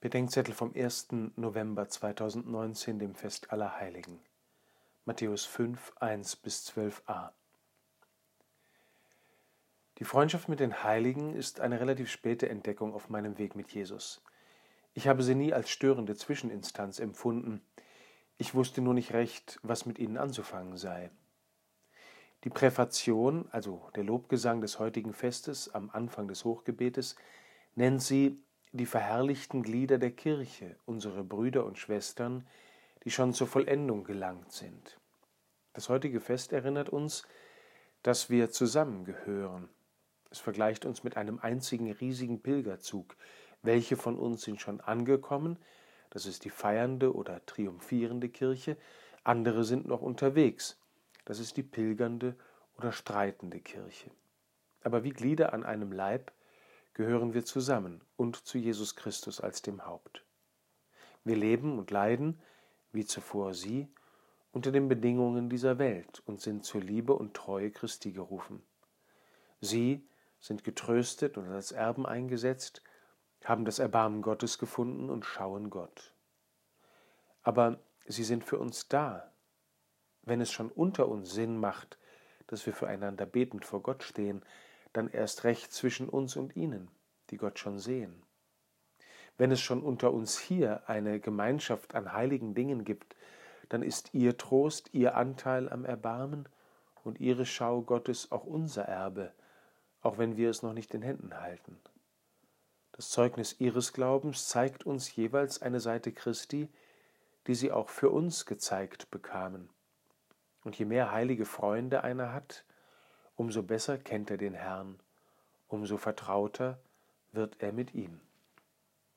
Bedenkzettel vom 1. November 2019, dem Fest aller Heiligen. Matthäus 5, 1 bis 12a. Die Freundschaft mit den Heiligen ist eine relativ späte Entdeckung auf meinem Weg mit Jesus. Ich habe sie nie als störende Zwischeninstanz empfunden. Ich wusste nur nicht recht, was mit ihnen anzufangen sei. Die Präfation, also der Lobgesang des heutigen Festes am Anfang des Hochgebetes, nennt sie die verherrlichten Glieder der Kirche, unsere Brüder und Schwestern, die schon zur Vollendung gelangt sind. Das heutige Fest erinnert uns, dass wir zusammengehören. Es vergleicht uns mit einem einzigen riesigen Pilgerzug. Welche von uns sind schon angekommen? Das ist die feiernde oder triumphierende Kirche. Andere sind noch unterwegs. Das ist die pilgernde oder streitende Kirche. Aber wie Glieder an einem Leib gehören wir zusammen und zu Jesus Christus als dem Haupt. Wir leben und leiden, wie zuvor Sie, unter den Bedingungen dieser Welt und sind zur Liebe und Treue Christi gerufen. Sie sind getröstet und als Erben eingesetzt, haben das Erbarmen Gottes gefunden und schauen Gott. Aber sie sind für uns da. Wenn es schon unter uns Sinn macht, dass wir füreinander betend vor Gott stehen, dann erst recht zwischen uns und ihnen, die Gott schon sehen. Wenn es schon unter uns hier eine Gemeinschaft an heiligen Dingen gibt, dann ist ihr Trost, ihr Anteil am Erbarmen und ihre Schau Gottes auch unser Erbe, auch wenn wir es noch nicht in Händen halten. Das Zeugnis ihres Glaubens zeigt uns jeweils eine Seite Christi, die sie auch für uns gezeigt bekamen. Und je mehr heilige Freunde einer hat, umso besser kennt er den Herrn, umso vertrauter wird er mit ihm.